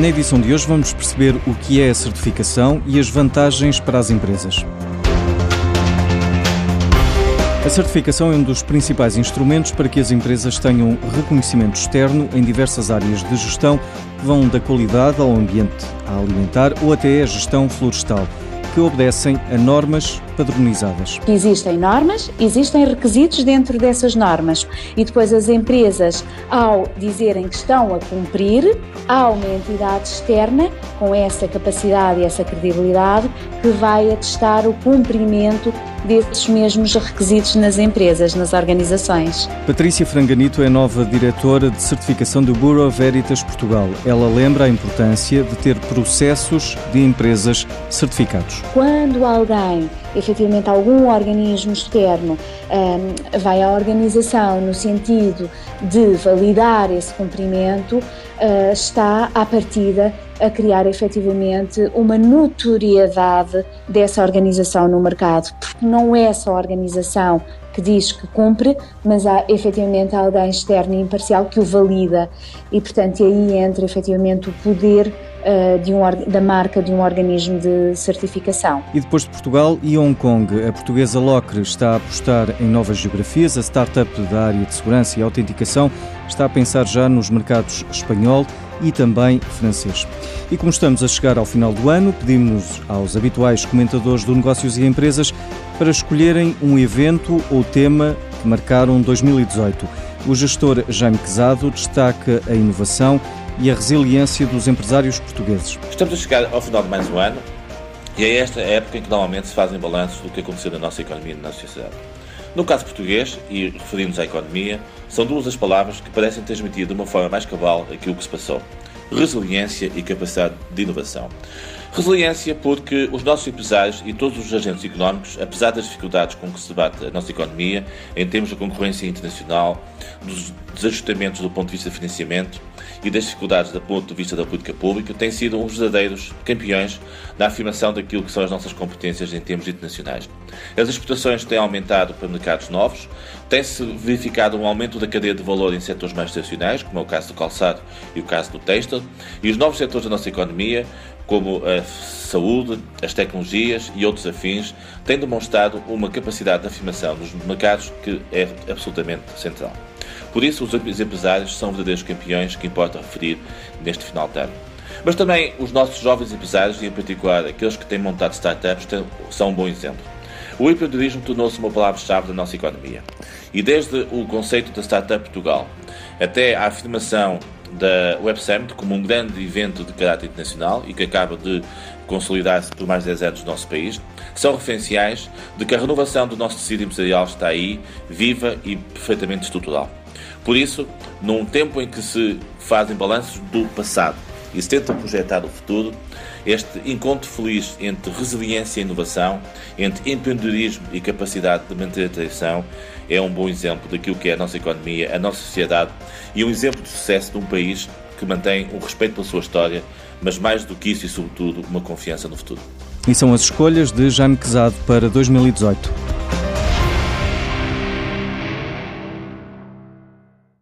Na edição de hoje vamos perceber o que é a certificação e as vantagens para as empresas. A certificação é um dos principais instrumentos para que as empresas tenham reconhecimento externo em diversas áreas de gestão, que vão da qualidade ao ambiente alimentar ou até a gestão florestal que obedecem a normas padronizadas. Existem normas, existem requisitos dentro dessas normas e depois as empresas, ao dizerem que estão a cumprir, há uma entidade externa com essa capacidade e essa credibilidade que vai atestar o cumprimento desses mesmos requisitos nas empresas, nas organizações. Patrícia Franganito é nova diretora de certificação do Bureau Veritas Portugal. Ela lembra a importância de ter processos de empresas certificados. Quando alguém, efetivamente algum organismo externo, um, vai à organização no sentido de validar esse cumprimento, uh, está à partida a criar efetivamente uma notoriedade dessa organização no mercado, porque não é só a organização que diz que cumpre, mas há efetivamente alguém externo e imparcial que o valida. E, portanto, aí entra efetivamente o poder uh, de um, da marca de um organismo de certificação. E depois de Portugal e Hong Kong, a portuguesa Locre está a apostar em novas geografias, a startup da área de segurança e autenticação está a pensar já nos mercados espanhol e também francês. E como estamos a chegar ao final do ano, pedimos aos habituais comentadores do Negócios e Empresas para escolherem um evento ou tema que marcaram 2018. O gestor Jaime Quezado destaca a inovação e a resiliência dos empresários portugueses. Estamos a chegar ao final de mais um ano e é esta época em que normalmente se fazem balanços do que aconteceu na nossa economia e na nossa sociedade. No caso português, e referindo-nos à economia, são duas as palavras que parecem transmitir de uma forma mais cabal aquilo que se passou: resiliência e capacidade de inovação. Resiliência porque os nossos empresários e todos os agentes económicos, apesar das dificuldades com que se debate a nossa economia, em termos de concorrência internacional, dos desajustamentos do ponto de vista de financiamento e das dificuldades do ponto de vista da política pública, têm sido uns verdadeiros campeões na afirmação daquilo que são as nossas competências em termos internacionais. As exportações têm aumentado para mercados novos, tem-se verificado um aumento da cadeia de valor em setores mais tradicionais, como é o caso do calçado e o caso do têxtil, e os novos setores da nossa economia, como a saúde, as tecnologias e outros afins, têm demonstrado uma capacidade de afirmação nos mercados que é absolutamente central. Por isso, os empresários são verdadeiros campeões que importa referir neste final de ano. Mas também os nossos jovens empresários, e em particular aqueles que têm montado startups, são um bom exemplo. O empreendedorismo tornou-se uma palavra-chave da nossa economia. E desde o conceito da Startup Portugal até a afirmação da Web Summit como um grande evento de caráter internacional e que acaba de consolidar-se por mais de 10 anos no nosso país, são referenciais de que a renovação do nosso tecido empresarial está aí, viva e perfeitamente estrutural. Por isso, num tempo em que se fazem balanços do passado e se tenta projetar o futuro, este encontro feliz entre resiliência e inovação, entre empreendedorismo e capacidade de manter a tradição, é um bom exemplo daquilo que é a nossa economia, a nossa sociedade e um exemplo de sucesso de um país que mantém um respeito pela sua história, mas mais do que isso e sobretudo uma confiança no futuro. E são as escolhas de Jaime Quezado para 2018.